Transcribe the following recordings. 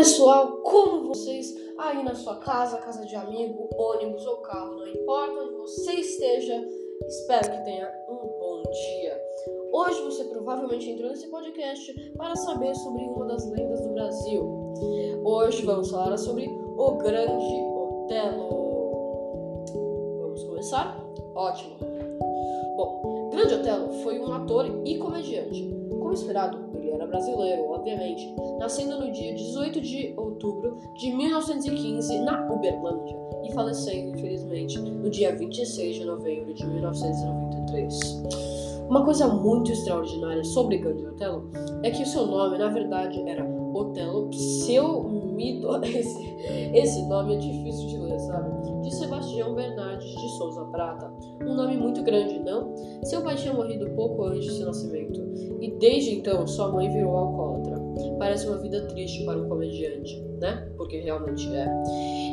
Pessoal, como vocês aí na sua casa, casa de amigo, ônibus ou carro, não importa onde você esteja, espero que tenha um bom dia. Hoje você provavelmente entrou nesse podcast para saber sobre uma das lendas do Brasil. Hoje vamos falar sobre o Grande Otelo. Vamos começar? Ótimo. Bom, Grande Otelo foi um ator e comediante. Como esperado, ele era brasileiro, obviamente, nascendo no dia 18 de outubro de 1915 na Uberlândia e falecendo, infelizmente, no dia 26 de novembro de 1993. Uma coisa muito extraordinária sobre Grande Otelo é que o seu nome, na verdade, era Otelo Pseumido. Esse, esse nome é difícil de ler, sabe? De Sebastião Bernardes de Souza Prata. Um nome muito grande, não? Seu pai tinha morrido pouco antes de seu nascimento e desde então sua mãe virou alcoólatra. Parece uma vida triste para um comediante, né? Porque realmente é.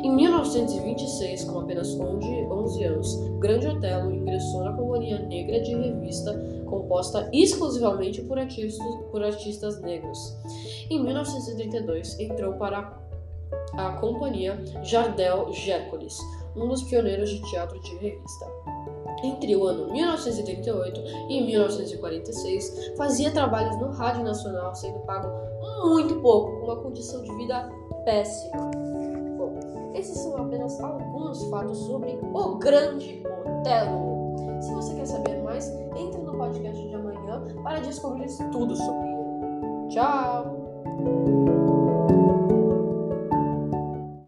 Em 1926, com apenas 11 anos, Grande Otelo ingressou na Companhia Negra de Revista, composta exclusivamente por artistas, por artistas negros. Em 1932, entrou para a Companhia Jardel Gércoles, um dos pioneiros de teatro de revista. Entre o ano 1938 e 1946, fazia trabalhos no Rádio Nacional, sendo pago muito pouco, com uma condição de vida péssima. Bom, esses são apenas alguns fatos sobre o Grande Otelo. Se você quer saber mais, entre no podcast de amanhã para descobrir tudo sobre ele. Tchau!